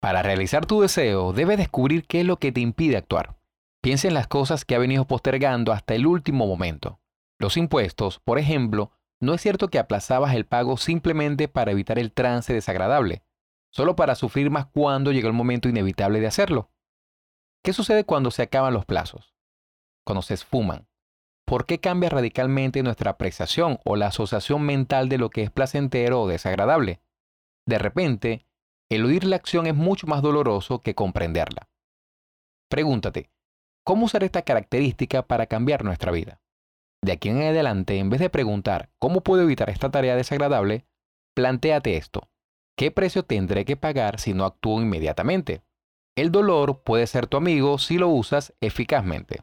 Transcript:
Para realizar tu deseo, debes descubrir qué es lo que te impide actuar. Piensa en las cosas que ha venido postergando hasta el último momento. Los impuestos, por ejemplo, no es cierto que aplazabas el pago simplemente para evitar el trance desagradable, solo para sufrir más cuando llega el momento inevitable de hacerlo. ¿Qué sucede cuando se acaban los plazos? Cuando se esfuman. ¿Por qué cambia radicalmente nuestra apreciación o la asociación mental de lo que es placentero o desagradable? De repente, eludir la acción es mucho más doloroso que comprenderla. Pregúntate, ¿cómo usar esta característica para cambiar nuestra vida? De aquí en adelante, en vez de preguntar cómo puedo evitar esta tarea desagradable, plantéate esto. ¿Qué precio tendré que pagar si no actúo inmediatamente? El dolor puede ser tu amigo si lo usas eficazmente.